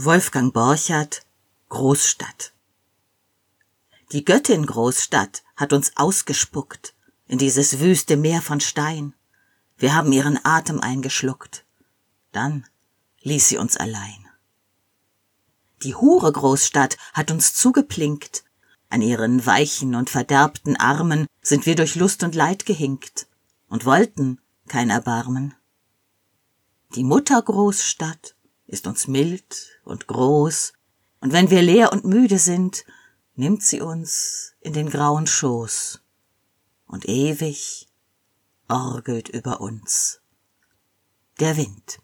Wolfgang Borchardt Großstadt Die Göttin Großstadt hat uns ausgespuckt in dieses wüste Meer von Stein. Wir haben ihren Atem eingeschluckt. Dann ließ sie uns allein. Die Hure Großstadt hat uns zugeplinkt. An ihren weichen und verderbten Armen sind wir durch Lust und Leid gehinkt und wollten kein Erbarmen. Die Mutter Großstadt ist uns mild und groß, und wenn wir leer und müde sind, nimmt sie uns in den grauen Schoß und ewig orgelt über uns der Wind.